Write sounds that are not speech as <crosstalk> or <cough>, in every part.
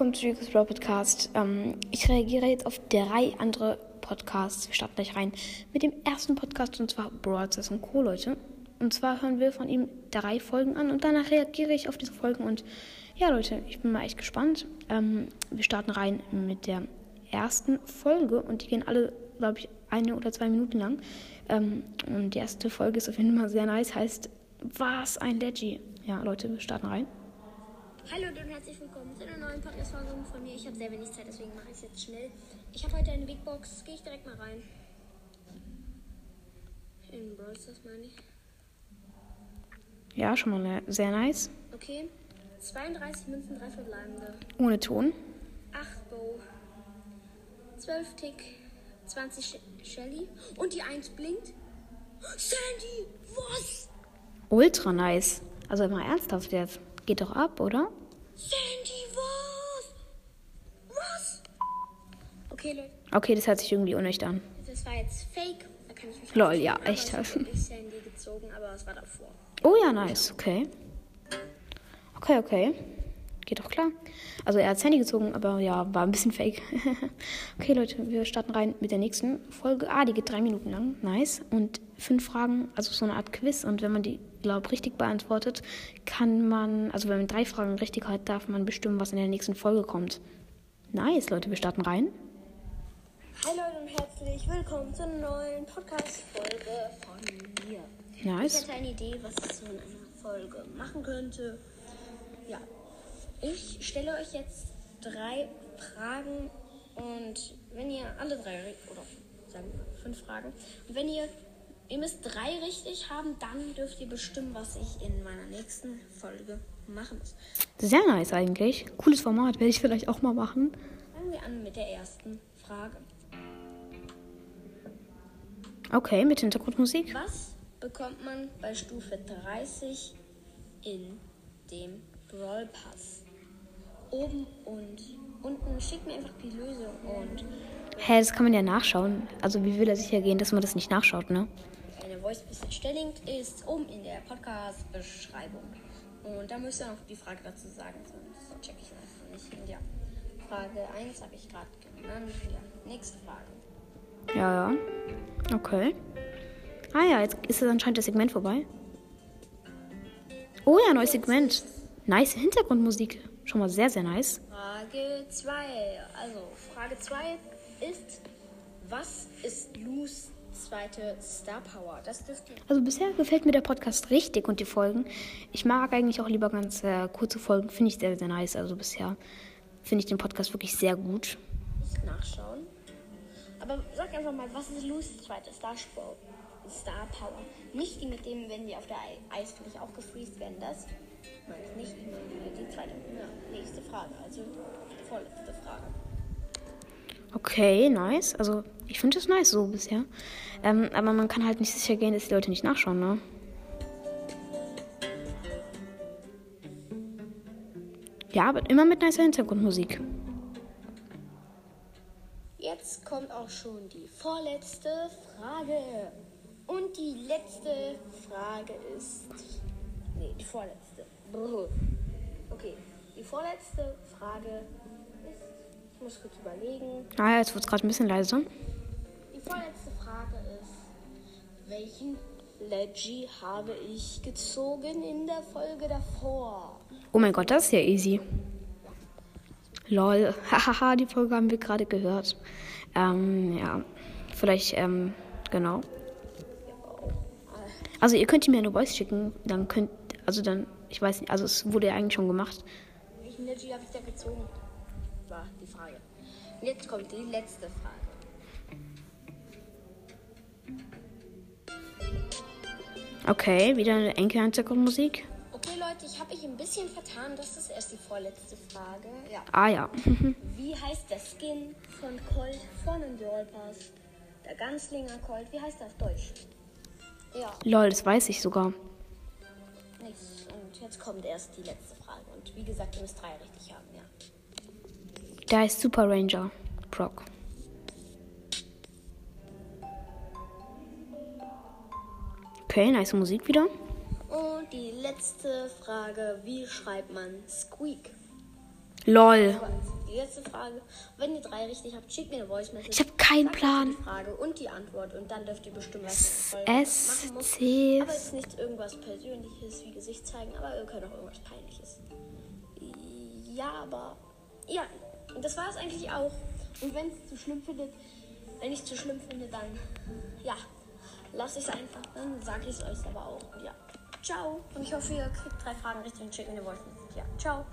willkommen zu Rico's Brawl Podcast. Ähm, ich reagiere jetzt auf drei andere Podcasts. Wir starten gleich rein mit dem ersten Podcast und zwar Broadcast und Co. Leute. Und zwar hören wir von ihm drei Folgen an und danach reagiere ich auf diese Folgen. Und ja, Leute, ich bin mal echt gespannt. Ähm, wir starten rein mit der ersten Folge und die gehen alle, glaube ich, eine oder zwei Minuten lang. Ähm, und die erste Folge ist auf jeden Fall sehr nice, heißt Was ein Leggy. Ja, Leute, wir starten rein. Hallo und herzlich willkommen zu einer neuen Podcast-Folge von mir. Ich habe sehr wenig Zeit, deswegen mache ich es jetzt schnell. Ich habe heute eine Big Box. Gehe ich direkt mal rein. In Brawl Stars meine ich. Ja, schon mal sehr nice. Okay. 32 Münzen, 3 verbleibende. Ohne Ton. 8 Bow. 12 Tick. 20 Sh Shelly. Und die 1 blinkt. Sandy! Was? Ultra nice. Also immer ernsthaft jetzt. Geht doch ab, oder? Sandy, was? Was? Okay, Leute. Okay, das hört sich irgendwie unecht an. Das war jetzt fake. Da kann ich mich Lol, ja, echt. Ich habe wirklich Sandy gezogen, aber es war davor. Oh ja, nice. Okay. Okay, okay. Geht doch klar. Also er hat Handy gezogen, aber ja, war ein bisschen fake. <laughs> okay, Leute, wir starten rein mit der nächsten Folge. Ah, die geht drei Minuten lang. Nice. Und fünf Fragen, also so eine Art Quiz. Und wenn man die, glaube richtig beantwortet, kann man, also wenn man drei Fragen richtig hat, darf man bestimmen, was in der nächsten Folge kommt. Nice, Leute, wir starten rein. Hi Leute und herzlich willkommen zu einer neuen Podcast-Folge von mir. Ich Nice. hatte eine Idee, was ich so in einer Folge machen könnte. Ja, ich stelle euch jetzt drei Fragen und wenn ihr alle drei, oder sagen wir fünf Fragen, und wenn ihr, ihr müsst drei richtig haben, dann dürft ihr bestimmen, was ich in meiner nächsten Folge machen muss. Sehr nice eigentlich. Cooles Format, werde ich vielleicht auch mal machen. Fangen wir an mit der ersten Frage. Okay, mit Hintergrundmusik. Was bekommt man bei Stufe 30 in dem Brawl Pass? Oben und unten. Schickt mir einfach die Lösung und Hä, das kann man ja nachschauen. Also wie will er sicher gehen, dass man das nicht nachschaut, ne? eine Voice Message. Der Link ist oben in der Podcast-Beschreibung. Und da müsst ihr noch die Frage dazu sagen, sonst check ich einfach nicht. Und ja, Frage 1 habe ich gerade genannt. Ja, nächste Frage. Ja, ja. Okay. Ah ja, jetzt ist anscheinend das Segment vorbei. Oh ja, neues Segment. Nice Hintergrundmusik. Schon mal sehr, sehr nice. Frage 2. Also, Frage 2 ist, was ist Lus zweite Star Power? Das dürfte Also bisher gefällt mir der Podcast richtig und die Folgen. Ich mag eigentlich auch lieber ganz äh, kurze Folgen. Finde ich sehr, sehr nice. Also bisher finde ich den Podcast wirklich sehr gut. nachschauen. Aber sag einfach mal, was ist Lus zweite Star, Star Power? Nicht die mit dem, wenn die auf der Ei- Eisfläche auch gefriest werden, das meine ich nicht. Die zweite. Ja, nächste Frage, also vorletzte Frage. Okay, nice. Also ich finde es nice so bisher. Ähm, aber man kann halt nicht sicher gehen, dass die Leute nicht nachschauen, ne? Ja, aber immer mit nicer Hintergrundmusik. Kommt auch schon die vorletzte Frage. Und die letzte Frage ist. Nee, die vorletzte. Brr. Okay, die vorletzte Frage ist. Ich muss kurz überlegen. Ah jetzt wird es gerade ein bisschen leiser. Die vorletzte Frage ist. Welchen Leggy habe ich gezogen in der Folge davor? Oh mein Gott, das ist ja easy. Lol. <laughs> Hahaha, die Folge haben wir gerade gehört. Ähm, ja. Vielleicht, ähm, genau. Also ihr könnt mir eine Voice schicken, dann könnt, also dann, ich weiß nicht, also es wurde ja eigentlich schon gemacht. Welchen Leggy habe ich da gezogen? War die Frage. Jetzt kommt die letzte Frage. Okay, wieder eine enke Hintergrundmusik. Leute, ich habe mich ein bisschen vertan. Das ist erst die vorletzte Frage. Ja. Ah ja. <laughs> Wie heißt der Skin von Colt von Brawl Pass? Der Ganzlinger Colt. Wie heißt der auf Deutsch? Ja, Lol, das weiß ich sogar. nichts. Und jetzt kommt erst die letzte Frage. Und wie gesagt, ihr müsst drei richtig haben, ja. Der heißt Super Ranger. Brock. Okay, nice Musik wieder. Und die letzte Frage, wie schreibt man Squeak? Lol. Die letzte Frage. Wenn ihr drei richtig habt, schickt mir eine Voice Message. Ich habe keinen Plan. Die Frage und die Antwort und dann dürft ihr bestimmen, was ihr S. C. Aber jetzt nicht irgendwas Persönliches wie Gesicht zeigen, aber ihr könnt auch irgendwas Peinliches. Ja, aber ja, das war es eigentlich auch. Und wenn es zu schlimm findet, wenn ich es zu schlimm finde, dann ja, lasse ich es einfach. Dann sage ich es euch aber auch. Ja, ciao. Und ich hoffe, ihr kriegt drei Fragen richtig und schickt mir eine Voice. Ja, ciao.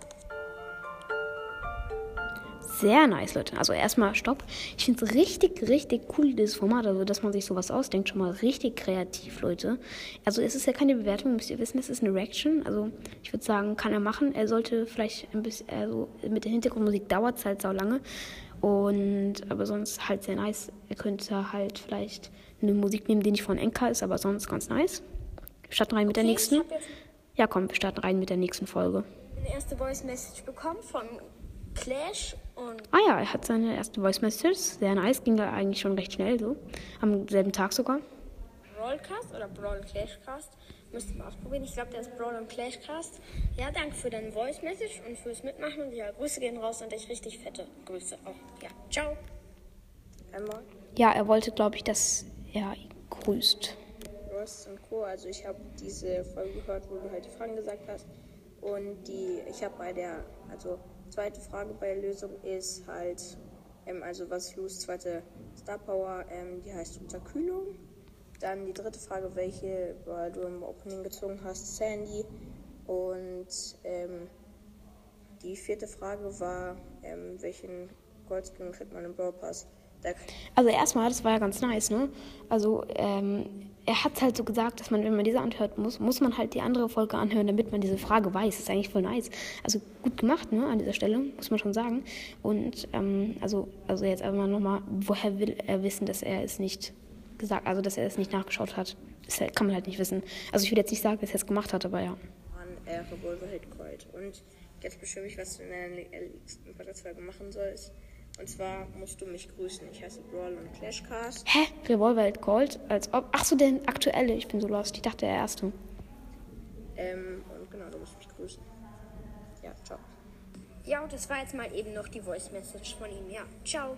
Sehr nice, Leute. Also erstmal Stopp. Ich finde es richtig, richtig cool, dieses Format. Also, dass man sich sowas ausdenkt. Schon mal richtig kreativ, Leute. Also es ist ja keine Bewertung, müsst ihr wissen. Es ist eine Reaction. Also ich würde sagen, kann er machen. Er sollte vielleicht ein bisschen, also mit der Hintergrundmusik dauert es halt sau lange. Und, aber sonst halt sehr nice. Er könnte halt vielleicht eine Musik nehmen, die nicht von Enka ist, aber sonst ganz nice. Wir starten rein mit der Okay, nächsten. Ich Ja, komm, wir starten rein mit der nächsten Folge. eine erste Voice Message bekommen von Clash und Ah ja, er hat seine erste Voice Message. Sehr nice. Ging ja eigentlich schon recht schnell so. Am selben Tag sogar. Brawlcast oder Brawl Clashcast. Müsst ihr mal ausprobieren. Ich glaube, der ist Brawl und Clashcast. Ja, danke für deine Voice Message und fürs Mitmachen. Und ja, Grüße gehen raus und euch richtig fette Grüße auch. Ja, ciao. Einmal. Ja, er wollte, glaube ich, dass er grüßt. Rost und Co. Also ich habe diese Folge gehört, wo du halt die Fragen gesagt hast. Und die, ich habe bei der, also zweite Frage bei der Lösung ist halt, ähm, also was ist Lus zweite Star Power, ähm, die heißt Unterkühlung. Dann die dritte Frage, welche weil du im Opening gezogen hast, Sandy. Und ähm, die vierte Frage war, ähm, welchen Goldskin kriegt man im Brawl Pass? Also erstmal, das war ja ganz nice, ne? Also, ähm, er hat halt so gesagt, dass man, wenn man diese anhört, muss, muss man halt die andere Folge anhören, damit man diese Frage weiß. Das ist eigentlich voll nice. Also gut gemacht, ne, an dieser Stelle, muss man schon sagen. Und ähm, also, also jetzt einfach mal nochmal, woher will er wissen, dass er es nicht gesagt, also dass er es nicht nachgeschaut hat? Das halt- kann man halt nicht wissen. Also ich will jetzt nicht sagen, dass er es gemacht hat, aber ja. Und jetzt bestimme ich, was du in der nächsten Podcast-Folge machen sollst. Und zwar musst du mich grüßen. Ich heiße Brawl und Clashcast. Hä? Revolver Gold? Als ob. Ach so, der aktuelle. Ich bin so lost. Ich dachte, der erste. Ähm, und genau, du musst mich grüßen. Ja, ciao. Ja, und das war jetzt mal eben noch die Voice Message von ihm. Ja, ciao.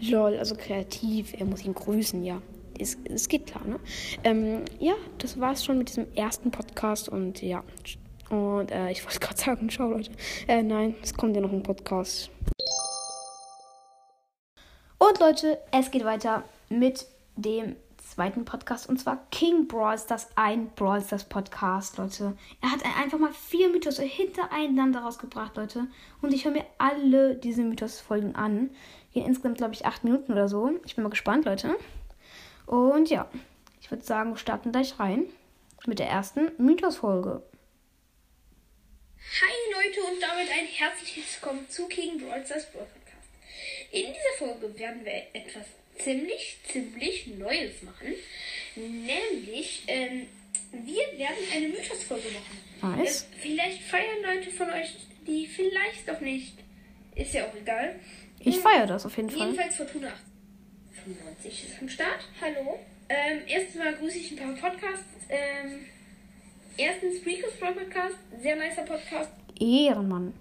Lol, also kreativ. Er muss ihn grüßen, ja. Es, es geht klar, ne? Ähm, ja, das war's schon mit diesem ersten Podcast und ja. Und äh, ich wollte <laughs> gerade sagen, ciao Leute. Äh, nein, es kommt ja noch ein Podcast. Und Leute, es geht weiter mit dem zweiten Podcast und zwar King Brawl Stars, ein Brawl Stars Podcast, Leute. Er hat einfach mal vier Mythos hintereinander rausgebracht, Leute. Und ich höre mir alle diese Mythos-Folgen an. Gehen insgesamt, glaube ich, acht Minuten oder so. Ich bin mal gespannt, Leute. Und ja, ich würde sagen, wir starten gleich rein mit der ersten Mythos-Folge. Hi Leute und damit ein herzliches Willkommen zu King Brawl Brawl Podcast. In dieser Folge werden wir etwas ziemlich, ziemlich Neues machen. Nämlich, ähm, wir werden eine Mythos-Folge machen. Nice. Äh, vielleicht feiern Leute von euch, die vielleicht doch nicht. Ist ja auch egal. Ich feiere das auf jeden Fall. Jedenfalls Fortuna 95 ist am Start. Hallo. Ähm, erstens mal grüße ich ein paar Podcasts. Ähm, erstens Rico's Podcast, sehr nicer Podcast. Ehrenmann.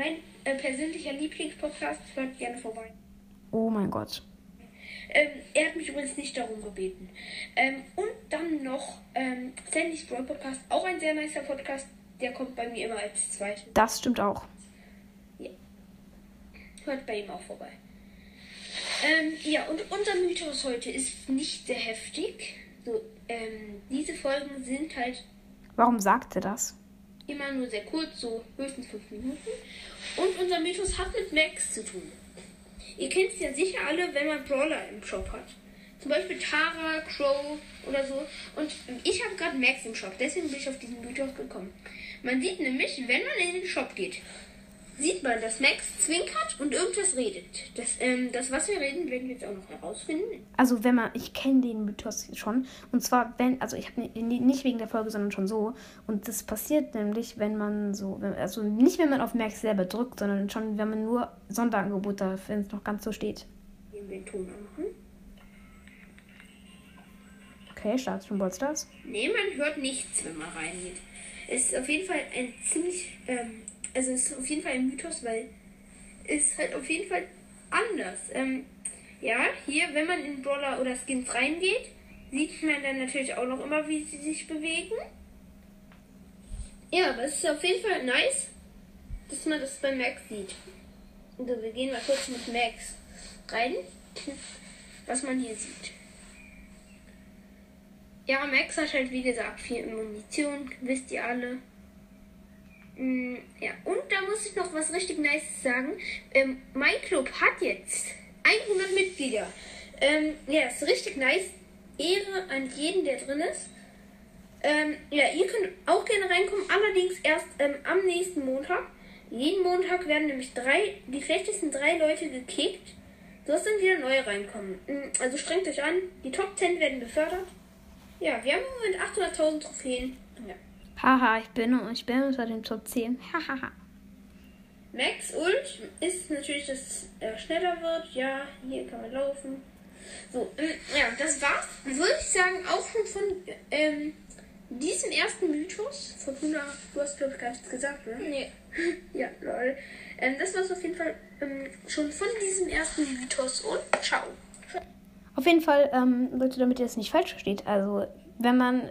Mein äh, persönlicher Lieblingspodcast, hört gerne vorbei. Oh mein Gott. Ähm, er hat mich übrigens nicht darum gebeten. Ähm, und dann noch ähm, Sandys Brawl Podcast, auch ein sehr nicer Podcast. Der kommt bei mir immer als zweiter. Das stimmt auch. Hört bei ihm auch vorbei. Ähm, ja, und unser Mythos heute ist nicht sehr heftig. So, ähm, diese Folgen sind halt Warum sagt er das? Immer nur sehr kurz, so höchstens fünf Minuten. Und unser Mythos hat mit Max zu tun. Ihr kennt es ja sicher alle, wenn man Brawler im Shop hat. Zum Beispiel Tara, Crow oder so. Und ich habe gerade Max im Shop, deswegen bin ich auf diesen Mythos gekommen. Man sieht nämlich, wenn man in den Shop geht, sieht man, dass Max zwinkert und irgendwas redet. Das, ähm, das was wir reden, werden wir jetzt auch noch herausfinden. Also wenn man, ich kenne den Mythos schon. Und zwar, wenn, also ich habe nicht wegen der Folge, sondern schon so. Und das passiert nämlich, wenn man so, also nicht wenn man auf Max selber drückt, sondern schon, wenn man nur Sonderangebote, wenn es noch ganz so steht. Gehen wir den Ton anmachen. Okay, startet schon Ballstars. Nee, man hört nichts, wenn man reingeht. Es ist auf jeden Fall ein ziemlich ähm, also es ist auf jeden Fall ein Mythos, weil es halt auf jeden Fall anders. Ähm, ja, hier, wenn man in Brawler oder Skins reingeht, sieht man dann natürlich auch noch immer, wie sie sich bewegen. Ja, aber es ist auf jeden Fall nice, dass man das bei Max sieht. Also wir gehen mal kurz mit Max rein, <laughs> was man hier sieht. Ja, Max hat halt wie gesagt viel Munition, wisst ihr alle. Mm, ja, und da muss ich noch was richtig Nice sagen. Ähm, mein Club hat jetzt 100 Mitglieder. Ähm, ja, ist richtig nice. Ehre an jeden, der drin ist. Ähm, ja, ihr könnt auch gerne reinkommen, allerdings erst ähm, am nächsten Montag. Jeden Montag werden nämlich drei, die schlechtesten drei Leute gekickt. So dass dann wieder neue reinkommen. Mm, Also strengt euch an, die Top 10 werden befördert. Ja, wir haben im Moment 800.000 Trophäen. Ja. Haha, ich bin, ich bin unter den Top 10. <laughs> Hahaha. Max Ult ist natürlich, dass er schneller wird. Ja, hier kann man laufen. So, ähm, ja, das war's. Würde ich sagen, auch schon von ähm, diesem ersten Mythos. Von Luna, du hast, glaube ich, gar nichts gesagt, oder? Nee. <laughs> Ja, lol. Ähm, das war's auf jeden Fall ähm, schon von diesem ersten Mythos und ciao. Auf jeden Fall, ähm, Leute, damit ihr das nicht falsch versteht, also wenn man,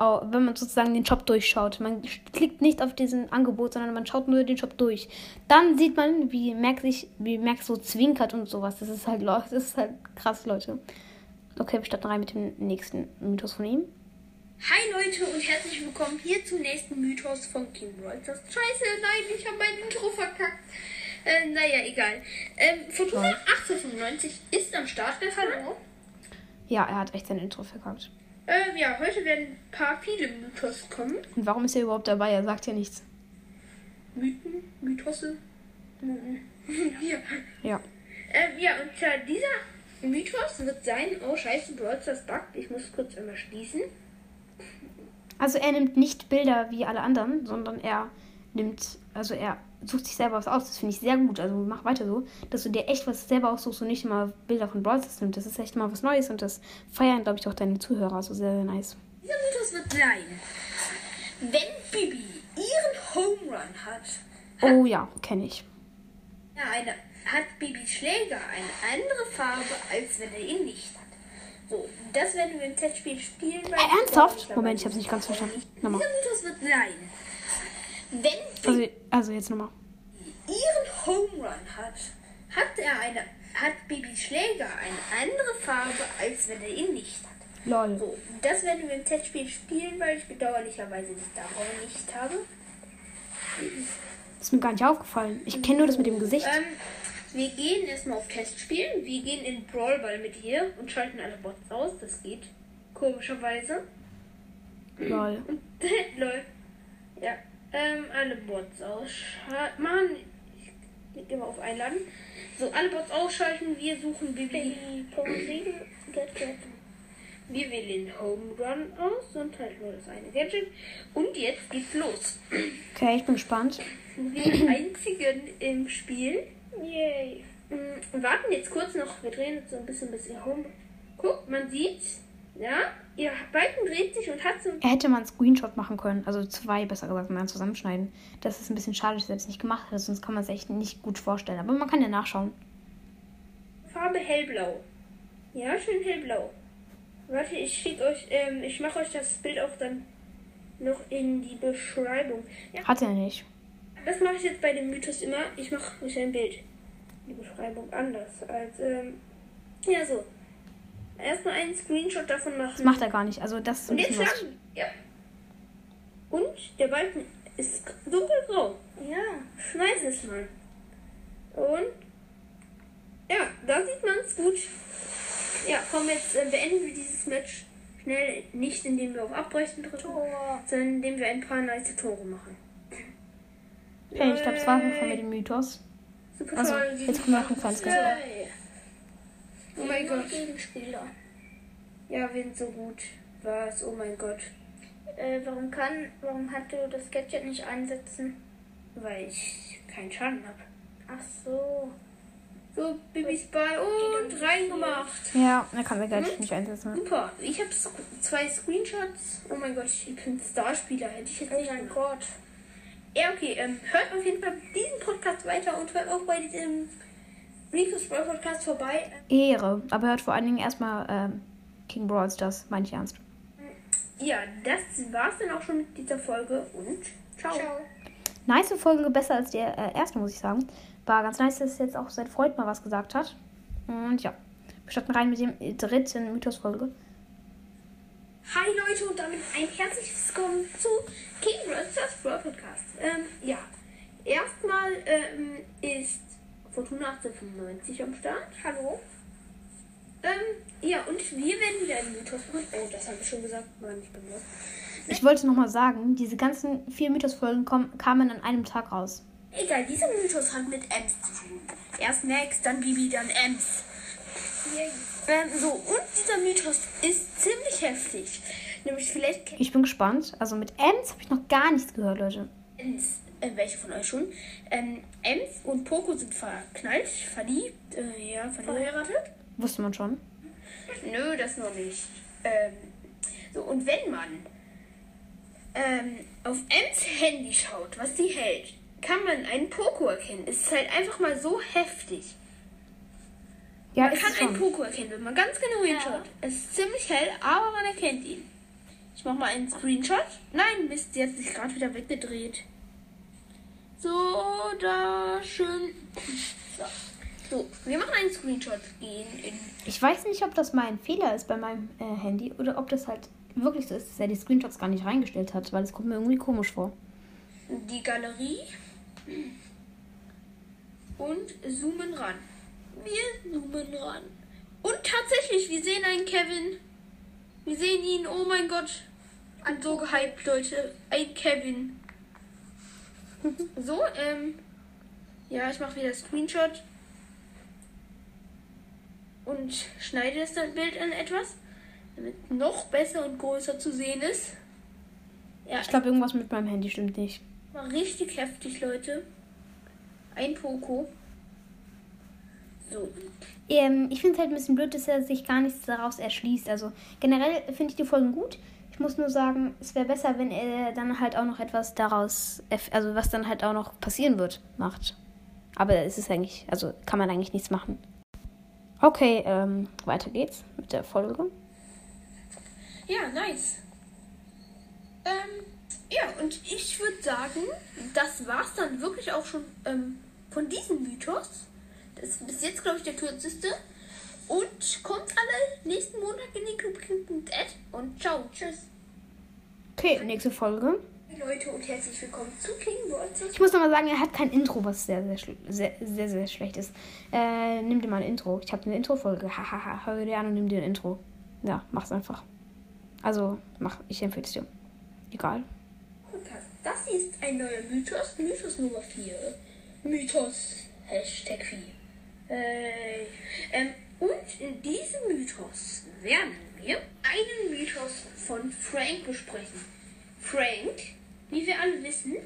wenn man sozusagen den Shop durchschaut, man klickt nicht auf diesen Angebot, sondern man schaut nur den Shop durch, dann sieht man, wie Max sich, wie Max so zwinkert und sowas. Das ist halt, das ist halt krass, Leute. Okay, wir starten rein mit dem nächsten Mythos von ihm. Hi Leute und herzlich willkommen hier zum nächsten Mythos von King Rolsters. Scheiße, nein, ich habe mein Intro verkackt. Äh, naja, egal. Ähm, Fortuna 1895 ist am Start. Hallo. Ja, er hat echt sein Intro verkauft. Ähm, ja, heute werden ein paar viele Mythos kommen. Und warum ist er überhaupt dabei? Er sagt ja nichts. Mythen, Mythosse. Mhm. <laughs> ja. Ja. Ähm, ja, und zwar dieser Mythos wird sein, oh scheiße, Brawl Stars buggt. Ich muss kurz einmal schließen. Also er nimmt nicht Bilder wie alle anderen, sondern er nimmt, also er sucht sich selber was aus. Das finde ich sehr gut. Also mach weiter so, dass du dir echt was selber aussuchst und nicht immer Bilder von Brawl nimmst. Das ist echt mal was Neues und das feiern, glaube ich, auch deine Zuhörer. Also sehr, sehr nice. Dieser Mythos wird sein, wenn Bibi ihren Home Run hat, Oh ja, kenne ich. Ja, eine, hat Bibis Schläger eine andere Farbe, als wenn er ihn nicht hat. So, das werden wir im Testspiel spielen. Äh, ernsthaft? Moment, ich habe es nicht ganz verstanden. Nochmal. Dieser Mythos wird sein, wenn Also, also jetzt nochmal. ihren Home Run hat, hat er eine, hat Bibis Schläger eine andere Farbe, als wenn er ihn nicht hat. Lol. So, das werden wir im Testspiel spielen, weil ich bedauerlicherweise die Star nicht habe. Ist mir gar nicht aufgefallen. Ich kenne nur das mit dem Gesicht. Ähm, wir gehen erstmal auf Testspielen. Wir gehen in Brawlball mit ihr und schalten alle Bots aus. Das geht. Komischerweise. Lol. <laughs> Lol. Ja. Ähm, alle Bots ausschalten. Mann, ich klicke immer auf Einladen. So, alle Bots ausschalten. Wir suchen Bibi. Wir wählen Home Run aus und halt nur das eine Gadget. Und jetzt geht's los. Okay, ich bin gespannt. Wir die einzigen im Spiel. Yay. Mm, Wir warten jetzt kurz noch. Wir drehen jetzt so ein bisschen bis ihr Home. Guck, man sieht. Ja, ihr Balken dreht sich und hat so Er hätte mal einen Screenshot machen können. Also zwei, besser gesagt, dann zusammenschneiden. Das ist ein bisschen schade, dass er das nicht gemacht hat. Sonst kann man es echt nicht gut vorstellen. Aber man kann ja nachschauen. Farbe hellblau. Ja, schön hellblau. Warte, ich schicke euch, ähm, ich mache euch das Bild auch dann noch in die Beschreibung. Ja, Hat er nicht. das mache ich jetzt bei dem Mythos immer. Ich mache euch ein Bild. Die Beschreibung anders als, ähm, ja, so. Erstmal einen Screenshot davon machen. Das macht er gar nicht. Also das ist ein Und jetzt schlagen. Ja. Und der Balken ist dunkelgrau. Ja, schmeiß es mal. Und ja, da sieht man es gut. Ja, komm, jetzt äh, beenden wir dieses Match schnell. Nicht indem wir auf Abbrechen drücken, sondern indem wir ein paar nice Tore machen. Okay, ich glaube, das war schon mit dem Mythos. Super Also, toll. jetzt kommen wir ein kleines Gast. Oh mein Gott. Gegenspieler. Ja, wir sind so gut. Was? Oh mein Gott. Äh, warum kann, warum hat du das Gadget nicht einsetzen? Weil ich keinen Schaden habe. Ach so. So, Bibis Ball und reingemacht. Ja, er kann sein Gadget nicht einsetzen. Super. Ich habe zwei Screenshots. Oh mein Gott, ich bin Starspieler. Hätte ich jetzt Oh nicht mein gemacht. Gott. Ja, okay. Ähm, hört auf jeden Fall diesen Podcast weiter und hört auch bei diesem Rico's Brawl Podcast vorbei. Ehre. Aber hört vor allen Dingen erstmal ähm, King Brawl Stars, meine ich ernst. Ja, das war's dann auch schon mit dieser Folge und ciao. Ciao. Nice Folge, besser als die äh, erste, muss ich sagen. War ganz nice, dass jetzt auch sein Freund mal was gesagt hat. Und ja, wir starten rein mit dem dritten Mythos-Folge. Hi Leute und damit ein herzliches Willkommen zu King Brawl Stars Brawl Podcast. Ähm, ja, erstmal ähm, ist Fortuna 1895 am Start. Hallo. Ähm, ja, und wir werden wieder einen Mythos machen. Oh, das habe ich schon gesagt. Mann, ich bin los. Ich wollte nochmal sagen, diese ganzen vier Mythos-Folgen kommen- kamen an einem Tag raus. Egal, dieser Mythos hat mit Ems zu tun. Erst Max, dann Bibi, dann Ems. Ähm, so, und dieser Mythos ist ziemlich heftig. Nämlich vielleicht Ich bin gespannt. Also mit Ems habe ich noch gar nichts gehört, Leute. Ems, äh, welche von euch schon? Ähm, Ems und Poco sind verknallt, verliebt, äh, ja, verheiratet. Wusste man schon. Nö, das noch nicht. Ähm, so, und wenn man ähm, auf Ems Handy schaut, was sie hält, kann man einen Poco erkennen. Es ist halt einfach mal so heftig. Ja, Man kann einen. Poco erkennen, wenn man ganz genau hinschaut. Es ist ziemlich hell, aber man erkennt ihn. Ich mach mal einen Screenshot. Nein, Mist, sie hat sich gerade wieder weggedreht. So, da schön. So. so, wir machen einen Screenshot gehen in Ich weiß nicht, ob das mein Fehler ist bei meinem äh, Handy oder ob das halt wirklich so ist, dass er die Screenshots gar nicht reingestellt hat, weil es kommt mir irgendwie komisch vor. die Galerie und zoomen ran. Wir zoomen ran. Und tatsächlich, wir sehen einen Kevin. Wir sehen ihn, oh mein Gott. An so gehypt, Leute. Ein Kevin. <laughs> So, ähm. Ja, ich mache wieder Screenshot. Und schneide das dann Bild an etwas, damit noch besser und größer zu sehen ist. Ja, Ich glaube, irgendwas mit meinem Handy stimmt nicht. war richtig heftig, Leute. Ein Poco. So. Ähm, ich finde es halt ein bisschen blöd, dass er sich gar nichts daraus erschließt. Also generell finde ich die Folgen gut. Muss nur sagen, es wäre besser, wenn er dann halt auch noch etwas daraus, also was dann halt auch noch passieren wird, macht. Aber es ist eigentlich, also kann man eigentlich nichts machen. Okay, ähm, weiter geht's mit der Folge. Ja, nice. Ähm, ja, und ich würde sagen, das war's dann wirklich auch schon ähm, von diesem Mythos. Das ist bis jetzt, glaube ich, der kürzeste. Und kommt alle nächsten Montag in den Club und ciao, tschüss. Okay, nächste Folge. Leute und herzlich willkommen zu King Waters. Ich muss nochmal sagen, er hat kein Intro, was sehr, sehr, sehr, sehr, sehr schlecht ist. Äh, nimm dir mal ein Intro. Ich habe eine Intro-Folge. Hahaha, hör dir an und nimm dir ein Intro. Ja, mach's einfach. Also, mach, ich empfehle es dir. Egal. Das ist ein neuer Mythos, Mythos Nummer 4. Mythos, Hashtag 4. Äh, ähm, und in diesem Mythos werden wir einen Mythos von Frank besprechen. Frank, wie wir alle wissen,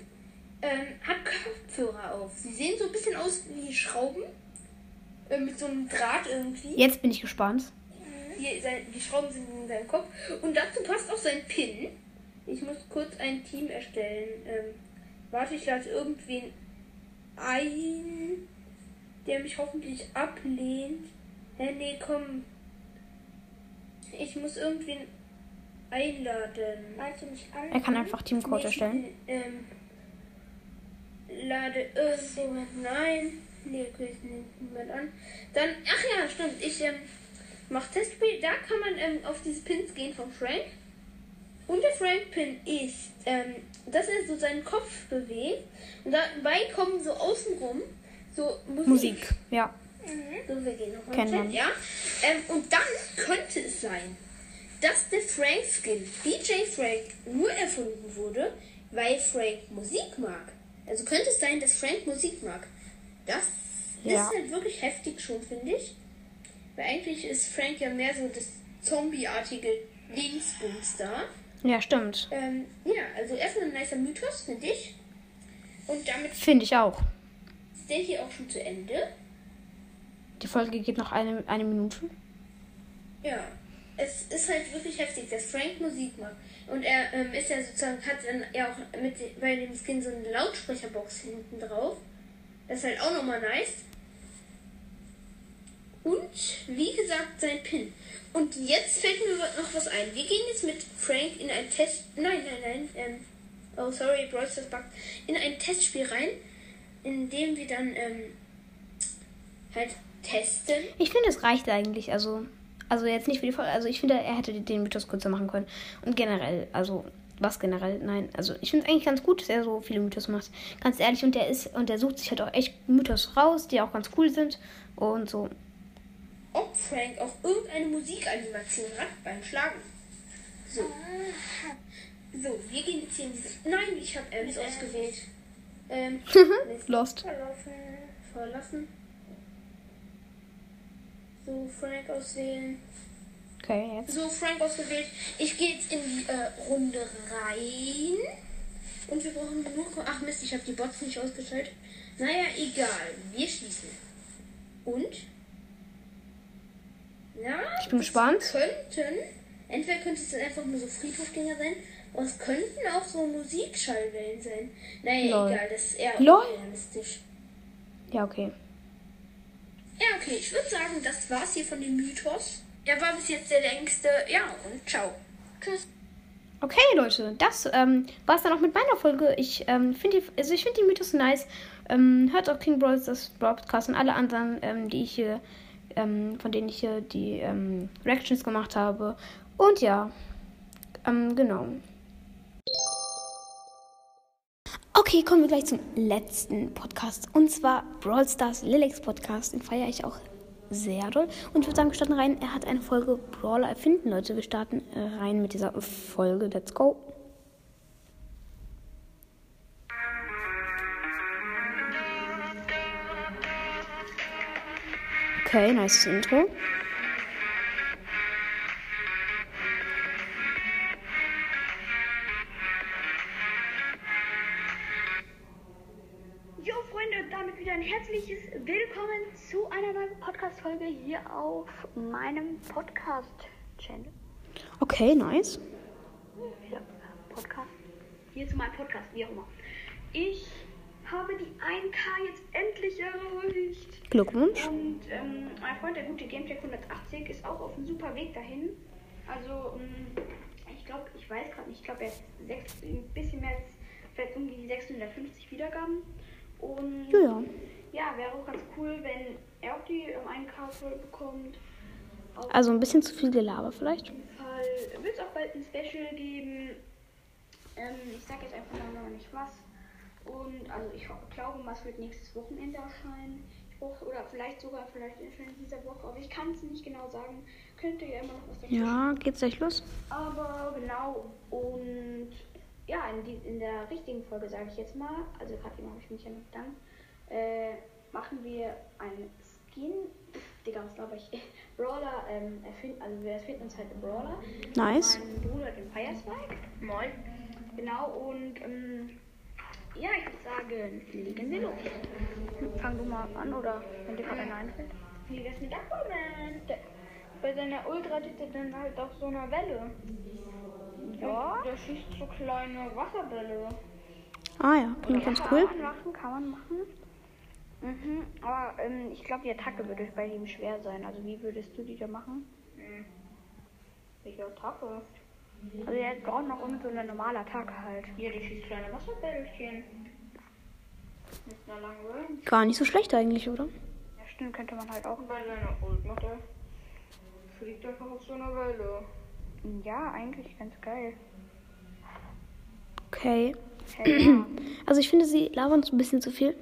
ähm, hat Kopfhörer auf. Sie sehen so ein bisschen aus wie Schrauben. Äh, mit so einem Draht irgendwie. Jetzt bin ich gespannt. Hier, sein, die Schrauben sind in seinem Kopf. Und dazu passt auch sein Pin. Ich muss kurz ein Team erstellen. Ähm, warte, ich lade irgendwen ein, der mich hoffentlich ablehnt. Hä, nee, komm. Ich muss irgendwen einladen. Warte mich an. Er kann einfach Teamcode erstellen. Ähm, lade irgendjemand. Nein. Nee, nehme niemand an. Dann, ach ja, stimmt. Ich ähm, mache Testspiel. Da kann man ähm, auf diese Pins gehen von Frank. Und der Frank-Pin ist, ähm, dass er so seinen Kopf bewegt. Und dabei kommen so außenrum so Musik. Musik. Ja. So, wir gehen nochmal Kennt Chat, ja. Ähm, und dann könnte es sein, dass der Frank-Skin, DJ Frank, nur erfunden wurde, weil Frank Musik mag. Also könnte es sein, dass Frank Musik mag. Das Ja. ist halt wirklich heftig schon, finde ich. Weil eigentlich ist Frank ja mehr so das Zombie-artige Dingsbums da. Ja, stimmt. Ähm, ja, also erstmal ein nicer Mythos, finde ich. Und damit Finde ich auch. ist der hier auch schon zu Ende. Die Folge geht noch eine, eine Minute. Ja. es ist halt wirklich heftig, dass Frank Musik macht. Und er ähm, ist ja sozusagen, hat dann ja auch mit bei dem Skin so eine Lautsprecherbox hinten drauf. Das ist halt auch nochmal nice. Und wie gesagt, sein Pin. Und jetzt fällt mir noch was ein. Wir gehen jetzt mit Frank in ein Test. Nein, nein, nein. Ähm, oh, sorry, das buggt. In ein Testspiel rein, in dem wir dann ähm, halt testen. Ich finde, es reicht eigentlich. Also, also jetzt nicht für die Folge. Also, ich finde, er hätte den Mythos kürzer machen können. Und generell, also, was generell? Nein, also, ich finde es eigentlich ganz gut, dass er so viele Mythos macht. Ganz ehrlich. Und der ist, und der sucht sich halt auch echt Mythos raus, die auch ganz cool sind. Und so. Ob Frank auch irgendeine Musikanimation hat beim Schlagen. So. So, wir gehen jetzt hier in diese. Nein, ich habe Ems ausgewählt. Ähm, <laughs> Lost. Verlaufen. Verlassen. So, Frank auswählen. Okay, jetzt. So, Frank ausgewählt. Ich gehe jetzt in die äh, Runde rein. Und wir brauchen nur. Ach Mist, ich habe die Bots nicht ausgeschaltet. Naja, egal. Wir schließen. Und? Ja, Ich bin es gespannt. Könnten. Entweder könnte es dann einfach nur so Friedhofgänger sein. Aber es könnten auch so Musikschallwellen sein. Naja, Lol. egal. Das ist eher Lol. realistisch. Ja, okay. Ja, okay. Ich würde sagen, das war's hier von dem Mythos. Er war bis jetzt der längste. Ja, und ciao. Tschüss. Okay, Leute, das ähm, war es dann auch mit meiner Folge. Ich ähm, finde die, also ich finde die Mythos nice. Ähm, hört auch King Bros, das Broadcast und alle anderen, ähm, die ich hier, ähm, von denen ich hier die ähm, Reactions gemacht habe. Und ja, ähm, genau. Okay, kommen wir gleich zum letzten Podcast. Und zwar Brawl Stars Lilex Podcast. Den feiere ich auch sehr doll. Und ich würde sagen, wir starten rein. Er hat eine Folge Brawler erfinden, Leute. Wir starten äh, rein mit dieser Folge. Let's go. Okay, nice Intro. Podcast-Folge hier auf meinem Podcast-Channel. Okay, nice. Podcast. Hier zu meinem Podcast, wie auch immer. Ich habe die 1K jetzt endlich erreicht. Glückwunsch. Und ähm, mein Freund, der gute GameTech 180, ist auch auf einem super Weg dahin. Also, ähm, ich glaube, ich weiß gerade nicht, ich glaube, er ist sechs, ein bisschen mehr als vielleicht um die 650 Wiedergaben. Und Ja, ja. ja, wäre auch ganz cool, wenn er auch die ähm, 1K voll bekommt. Also ein bisschen zu viel Gelaber vielleicht. jeden Fall wird es auch bald ein Special geben. Ähm, ich sag jetzt einfach noch nicht was. Und also ich glaube, was wird nächstes Wochenende erscheinen. Brauche, oder vielleicht sogar vielleicht in dieser Woche, aber ich kann es nicht genau sagen. Könnte ja immer noch was dazwischen. Ja, geht's gleich los? Aber genau, und ja, in, die, in der richtigen Folge sage ich jetzt mal, also gerade eben habe ich mich ja noch bedankt, äh, machen wir ein Skin, Digga, was glaube ich, <laughs> Brawler, ähm, erfinden, also wir erfinden uns halt einen Brawler. Nice. Mein Bruder den Firespike. Moin. Genau, und ähm, ja, ich würde sagen, legen wir los. Fang du mal an, oder wenn dir gerade einer einfällt? Wie wär's mit Aquaman? Bei seiner Ultra sieht er dann halt auf so einer Welle. Ja. Der schießt so kleine Wasserbälle. Ah ja, klingt ganz cool. Kann man machen, kann man machen. Mhm, aber ähm, ich glaube, die Attacke würde bei ihm schwer sein. Also wie würdest du die da machen? Welche Attacke? Also er braucht noch irgend so eine normale Attacke halt. Ja, die schießt kleine Wasserbällchen. Mit einer langen Range. Gar nicht so schlecht eigentlich, oder? Ja, stimmt, könnte man halt auch. Bei seiner Ult macht er. Fliegt einfach auf so einer Welle. Ja, eigentlich ganz geil. Okay. Hey, ja. <clears throat> Also ich finde, sie labern so ein bisschen zu viel.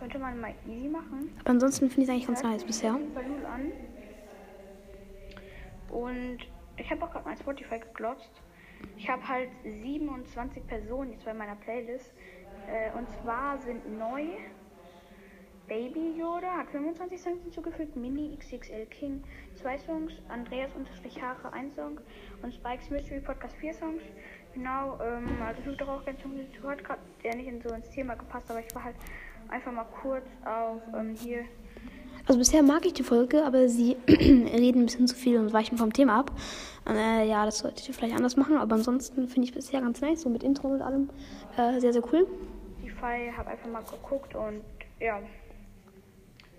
Könnte man mal easy machen. Aber ansonsten finde ich es eigentlich ganz nice bisher. An. Und ich habe auch gerade mein Spotify geglotzt. Ich habe halt 27 Personen jetzt bei meiner Playlist. Äh, und zwar sind neu Baby Yoda hat 25 Songs hinzugefügt, Mini XXL King 2 Songs, Andreas unterstrich Haare 1 Song und Spikes Mystery Podcast 4 Songs. Genau, ähm, also ich habe doch auch ganz Song dazu hat gerade der nicht in so ins Thema gepasst, aber ich war halt einfach mal kurz auf ähm, hier Also bisher mag ich die Folge, aber sie <clears throat> reden ein bisschen zu viel und weichen vom Thema ab. Und, äh, ja, das sollte ich vielleicht anders machen, aber ansonsten finde ich bisher ganz nice, so mit Intro und allem. Äh, sehr, sehr cool. Die Fall habe einfach mal geguckt und ja.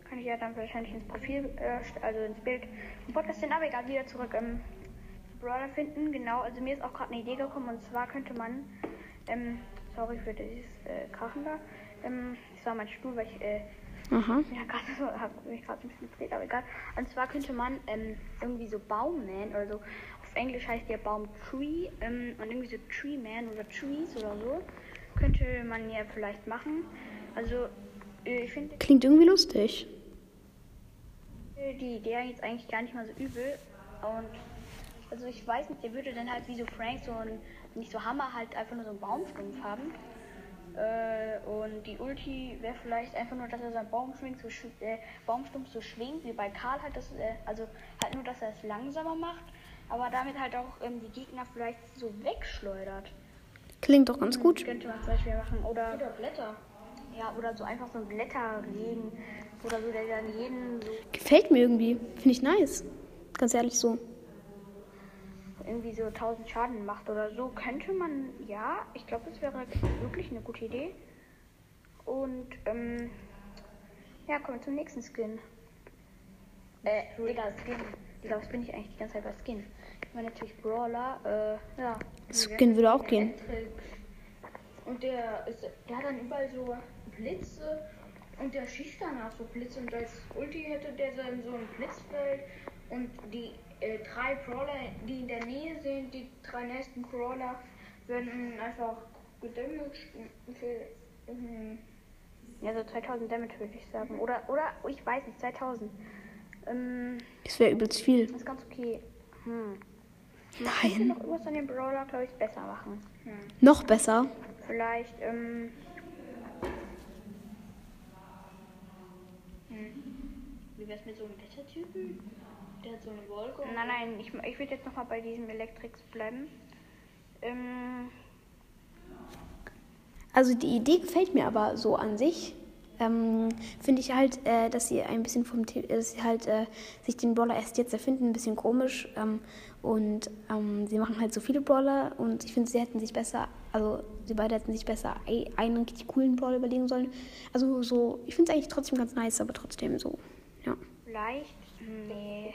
Kann ich ja dann wahrscheinlich ins Profil, äh, also ins Bild im Podcast stellen, aber egal, wieder zurück ähm, Brawler finden. Genau, also mir ist auch gerade eine Idee gekommen und zwar könnte man, ähm, sorry für dieses äh, Krachen da, ähm, das war mein Stuhl, weil ich, äh, Aha. <laughs> ja, gerade so, hab mich gerade ein bisschen gedreht, aber egal. Und zwar könnte man ähm, irgendwie so Baumman oder so, auf Englisch heißt der Baum Tree ähm, und irgendwie so Tree Man oder Trees oder so, könnte man ja vielleicht machen. Also, äh, ich finde Klingt irgendwie lustig. die Idee jetzt eigentlich gar nicht mal so übel. Und also ich weiß nicht, der würde dann halt wie so Frank so ein, nicht so Hammer, halt einfach nur so einen Baumstumpf haben. Äh, und die Ulti wäre vielleicht einfach nur, dass er seinen Baumschwing so, sch- äh, Baumstumpf so schwingt, wie bei Karl halt, das, äh, also halt nur, dass er es langsamer macht, aber damit halt auch ähm, die Gegner vielleicht so wegschleudert. Klingt doch ganz gut. Könnte man zum Beispiel machen. Oder, Oder Blätter. ja, oder so einfach so ein Blätterregen. Oder so, der dann jeden so Gefällt mir irgendwie. Finde ich nice. Ganz ehrlich so. Irgendwie so 1000 Schaden macht oder so, könnte man, ja, ich glaube, das wäre wirklich eine gute Idee. Und, ähm, ja, kommen wir zum nächsten Skin. Äh, Digga, Skin. Digga, was bin ich eigentlich die ganze Zeit bei Skin? Ich meine natürlich Brawler, äh, ja. Skin würde auch gehen. Und der, ist, der hat dann überall so Blitze und der schießt danach so Blitze und als Ulti hätte der dann so ein Blitzfeld und die äh, drei Brawler, die in der Nähe sind, die drei nächsten Brawler, werden einfach gedamaged für mhm. Ja, so 2000 Damage würde ich sagen. Oder, oder, ich weiß nicht, 2000. Ähm, Das wäre übelst viel. ist ganz okay. Hm. Ich Nein. noch irgendwas an dem Brawler, glaube ich, besser machen. Noch besser. Vielleicht, ähm, Wie wär's mit so einem Wettertypen? Der hat so eine Wolke. nein, nein, ich, ich würde jetzt nochmal bei diesem Elektrix bleiben. Ähm, Also die Idee gefällt mir aber so an sich. Ähm, Finde ich halt, äh, dass sie ein bisschen vom The dass sie halt äh, sich den Brawler erst jetzt erfinden, ein bisschen komisch. Ähm, und ähm, sie machen halt so viele Brawler und ich finde, sie hätten sich besser, also sie beide hätten sich besser ei- einen richtig coolen Brawler überlegen sollen. Also so, ich finde es eigentlich trotzdem ganz nice, aber trotzdem so, ja. vielleicht, nee.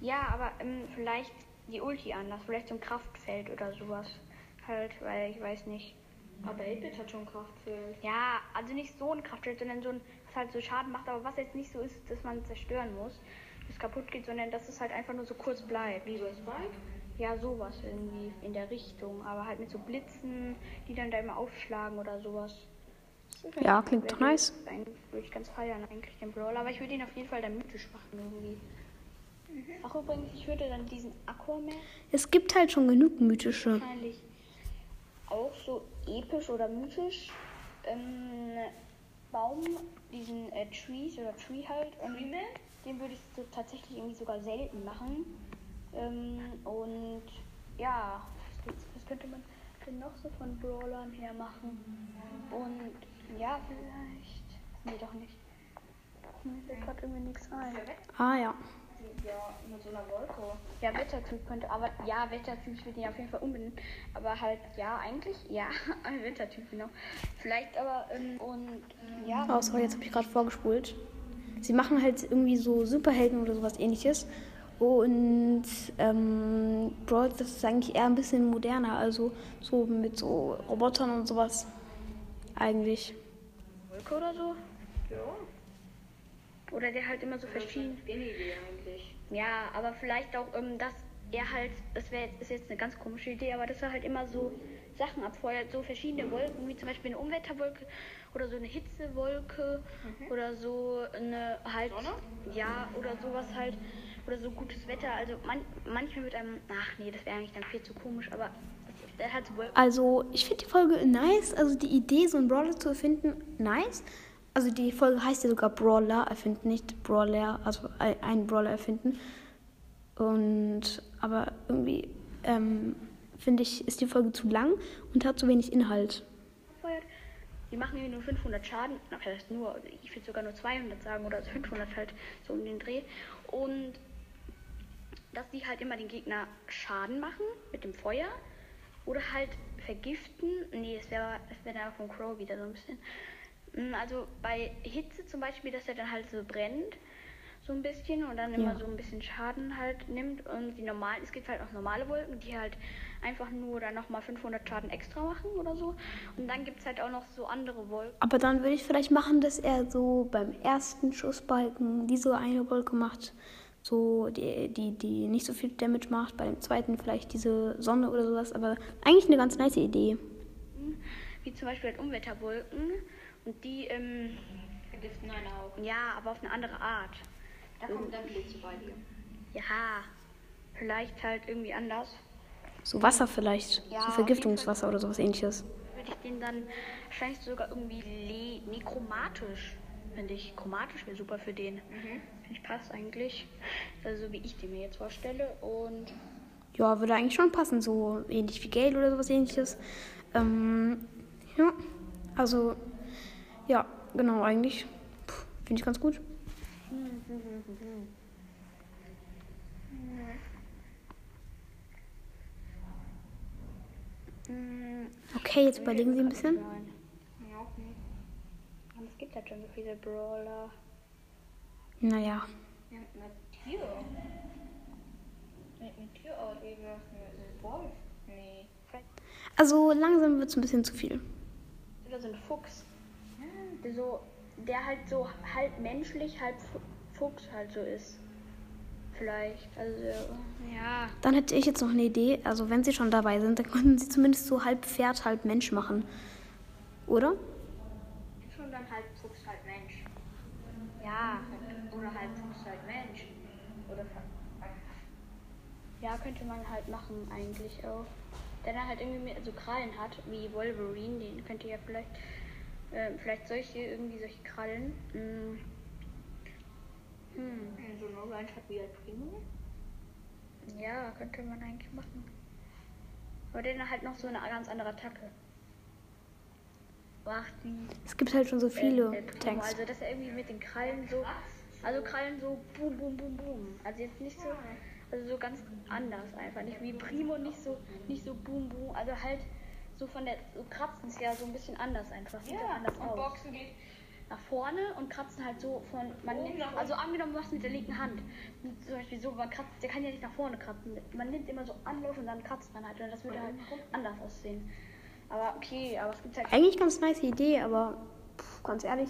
Ja, aber ähm, vielleicht die Ulti anders, vielleicht so ein Kraftfeld oder sowas. Halt, weil ich weiß nicht. Aber 8-Bit hat schon Kraftfeld. Ja, also nicht so ein Kraftfeld, sondern so ein, was halt so Schaden macht, aber was jetzt nicht so ist, dass man zerstören muss, dass es kaputt geht, sondern dass es halt einfach nur so kurz bleibt. Wie bei Spike? Ja, sowas irgendwie in der Richtung, aber halt mit so Blitzen, die dann da immer aufschlagen oder sowas. Ja, klingt doch nice. Würde ich ganz feiern eigentlich, den Brawler, aber ich würde ihn auf jeden Fall dann mythisch machen irgendwie. Ach übrigens, ich würde dann diesen Aquaman Es gibt halt schon genug mythische. wahrscheinlich auch so episch oder mythisch ähm, Baum, diesen äh, Trees oder Tree halt. Und den würde ich so tatsächlich irgendwie sogar selten machen. Ähm, und ja, was, was könnte man denn noch so von Brawlern her machen? Und ja, vielleicht. Nee, doch nicht. Mir fällt gerade irgendwie nichts ein. Ah ja. Ja, mit so einer Wolke. Ja, Wettertyp könnte, aber ja, Wettertyp, ich würde ihn auf jeden Fall umbenennen. Aber halt, ja, eigentlich, ja, <laughs> ein Wettertyp, genau. Vielleicht aber, ähm, und ja, Oh, sorry, jetzt habe ich gerade vorgespult. Sie machen halt irgendwie so Superhelden oder sowas ähnliches. Und ähm, Brawl, das ist eigentlich eher ein bisschen moderner, also so mit so Robotern und sowas. Eigentlich. Wolke oder so. Ja. Oder der halt immer so verschieden. Idee eigentlich. Ja, aber vielleicht auch, ähm, dass er halt, das wäre jetzt, ist jetzt eine ganz komische Idee, aber dass er halt immer so Sachen abfeuert, so verschiedene Wolken, wie zum Beispiel eine Umwetterwolke oder so eine Hitzewolke oder so eine halt, ja, oder sowas halt, oder so gutes Wetter. Also man, manchmal mit einem, ach nee, das wäre eigentlich dann viel zu komisch, aber Also, ich finde die Folge nice. Also, die Idee, so einen Brawler zu erfinden, nice. Also, die Folge heißt ja sogar Brawler erfinden, nicht Brawler, also ein- einen Brawler erfinden. Und, aber irgendwie, ähm, finde ich, ist die Folge zu lang und hat zu wenig Inhalt. die machen irgendwie nur 500 Schaden. Na, vielleicht nur, ich würde sogar nur 200 sagen oder 500 halt so um den Dreh. Und dass die halt immer den Gegner Schaden machen mit dem Feuer oder halt vergiften. Nee, das wäre wär dann von Crow wieder so ein bisschen. Mm, Also bei Hitze zum Beispiel, dass er dann halt so brennt, so ein bisschen und dann immer Ja. so ein bisschen Schaden halt nimmt. Und die normalen, es gibt halt auch normale Wolken, die halt einfach nur dann nochmal 500 Schaden extra machen oder so. Und dann gibt es halt auch noch so andere Wolken. Aber dann würde ich vielleicht machen, dass er so beim ersten Schussbalken diese eine Wolke macht, so die, die, die nicht so viel Damage macht. Bei dem zweiten vielleicht diese Sonne oder sowas. Aber eigentlich eine ganz nice Idee. wie zum Beispiel halt Unwetterwolken und die, ähm, Vergiften eine auch. ja, aber auf eine andere Art. Da kommt dann Blitze bei dir. Ja, vielleicht halt irgendwie anders. So Wasser vielleicht. Ja, so Vergiftungswasser oder sowas ähnliches. Würde ich den dann wahrscheinlich sogar irgendwie le nee, chromatisch, finde ich. Chromatisch wäre super für den. Finde ich passt eigentlich. Also so wie ich den mir jetzt vorstelle. Und Ja, würde eigentlich schon passen. So ähnlich wie Gale oder sowas ähnliches. Ähm, ja, also, ja, genau, eigentlich. Finde ich ganz gut. Okay, jetzt überlegen Sie ein bisschen. Ja, nicht. Es gibt halt schon so viele Brawler. Naja. Ja, mit Tier. Mit Tier aus, einem Wolf. Nee. Also langsam wird es ein bisschen zu viel. Oder so ein Fuchs. Der, so, der halt so halb menschlich, halb Fu- Fuchs halt so ist. Vielleicht. Also, ja. Dann hätte ich jetzt noch eine Idee. Also wenn Sie schon dabei sind, dann könnten Sie zumindest so halb Pferd, halb Mensch machen. Oder? Schon dann halb Fuchs, halb Mensch. Ja. Oder Fuchs, halb Mensch. Oder Ja, könnte man halt machen eigentlich auch. Der dann halt irgendwie mehr so Krallen hat, wie Wolverine, den könnte ja vielleicht, ähm, vielleicht solche, irgendwie solche Krallen. Hm. Hm. So ein Orange hat wie ein Primo. Ja, könnte man eigentlich machen. Aber der dann halt noch so eine ganz andere Attacke. Macht wie Es gibt halt schon so viele äh, äh, Primo. Tanks. Also dass er irgendwie mit den Krallen so. Also Krallen so boom, boom, boom, boom. Also jetzt nicht so. Also so ganz anders einfach. Nicht wie Primo, nicht so, nicht so boom, boom. Also halt so von der. So kratzen ist ja so ein bisschen anders einfach. Sieht ja, anders und aus. Boxen geht. nach vorne und kratzen halt so von man Oben nimmt, also angenommen du machst mit der linken Hand Und zum Beispiel so man kratzt der kann ja nicht nach vorne kratzen man nimmt immer so Anlauf und dann kratzt man halt und das würde halt anders aussehen aber okay aber es gibt halt Eigentlich ganz nice Idee, aber pff, ganz ehrlich,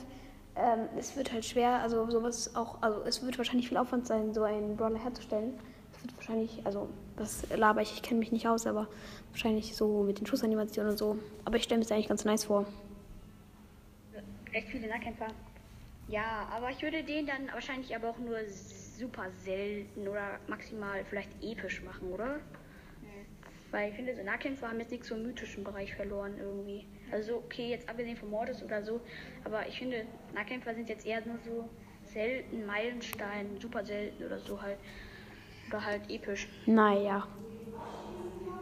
ähm, es wird halt schwer, also sowas auch, also es wird wahrscheinlich viel Aufwand sein, so einen Brawler herzustellen. Es wird wahrscheinlich, also das laber ich, ich kenne mich nicht aus, aber wahrscheinlich so mit den Schussanimationen und so. Aber ich stelle mir das eigentlich ganz nice vor. echt viele Nahkämpfer ja aber ich würde den dann wahrscheinlich aber auch nur super selten oder maximal vielleicht episch machen oder Weil ich finde, so Nahkämpfer haben jetzt nichts so im mythischen Bereich verloren irgendwie. Also okay, jetzt abgesehen von Mordes oder so, aber ich finde, Nahkämpfer sind jetzt eher nur so selten, Meilenstein, super selten oder so halt. Oder halt episch. Naja.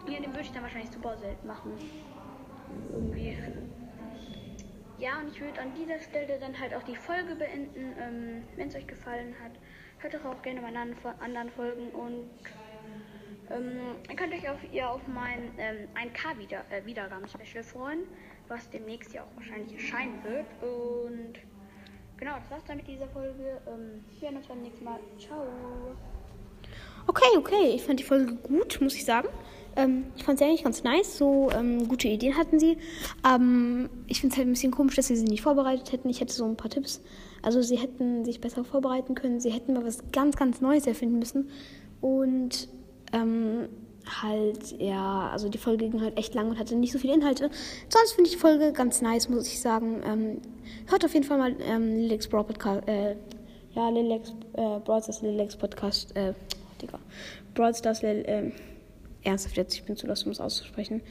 Ja, den würde ich dann wahrscheinlich super selten machen. Irgendwie. Ja, und ich würde an dieser Stelle dann halt auch die Folge beenden. Ähm, Wenn es euch gefallen hat, hört doch auch gerne meine anderen Folgen und ähm, ihr könnt euch auf, ihr auf mein ähm, 1K wieder, äh, Wiedergaben-Special freuen, was demnächst ja auch wahrscheinlich erscheinen wird. Und genau, das war's dann mit dieser Folge. Ähm, wir sehen uns beim nächsten Mal. Ciao. Okay, okay. Ich fand die Folge gut, muss ich sagen. Ähm, ich fand sie eigentlich ganz nice. So ähm, gute Ideen hatten sie. Ähm, ich finde es halt ein bisschen komisch, dass sie sie nicht vorbereitet hätten. Ich hätte so ein paar Tipps. Also sie hätten sich besser vorbereiten können. Sie hätten mal was ganz, ganz Neues erfinden müssen. Und ähm, halt, ja, also die Folge ging halt echt lang und hatte nicht so viele Inhalte. Sonst finde ich die Folge ganz nice, muss ich sagen. Ähm, hört auf jeden Fall mal ähm, Lilex Brawl Podcast, äh, ja, Lilex, äh, Brawl Stars Lilex Podcast, äh, Digga. Brawl Stars Lil, ähm, ernsthaft jetzt, ich bin zu lost, um es auszusprechen.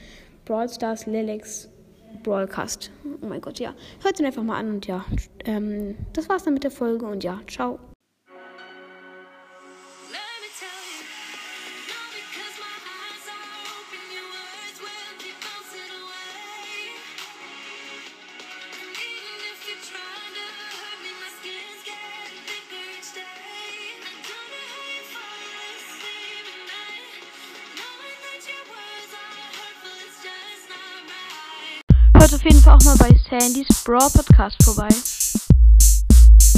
Brawl Stars Lilex Broadcast. Oh mein Gott, ja. Hört ihn einfach mal an und ja, ähm, das war's dann mit der Folge und ja, ciao. Jeden Fall auch mal bei Sandys Brawl Podcast vorbei.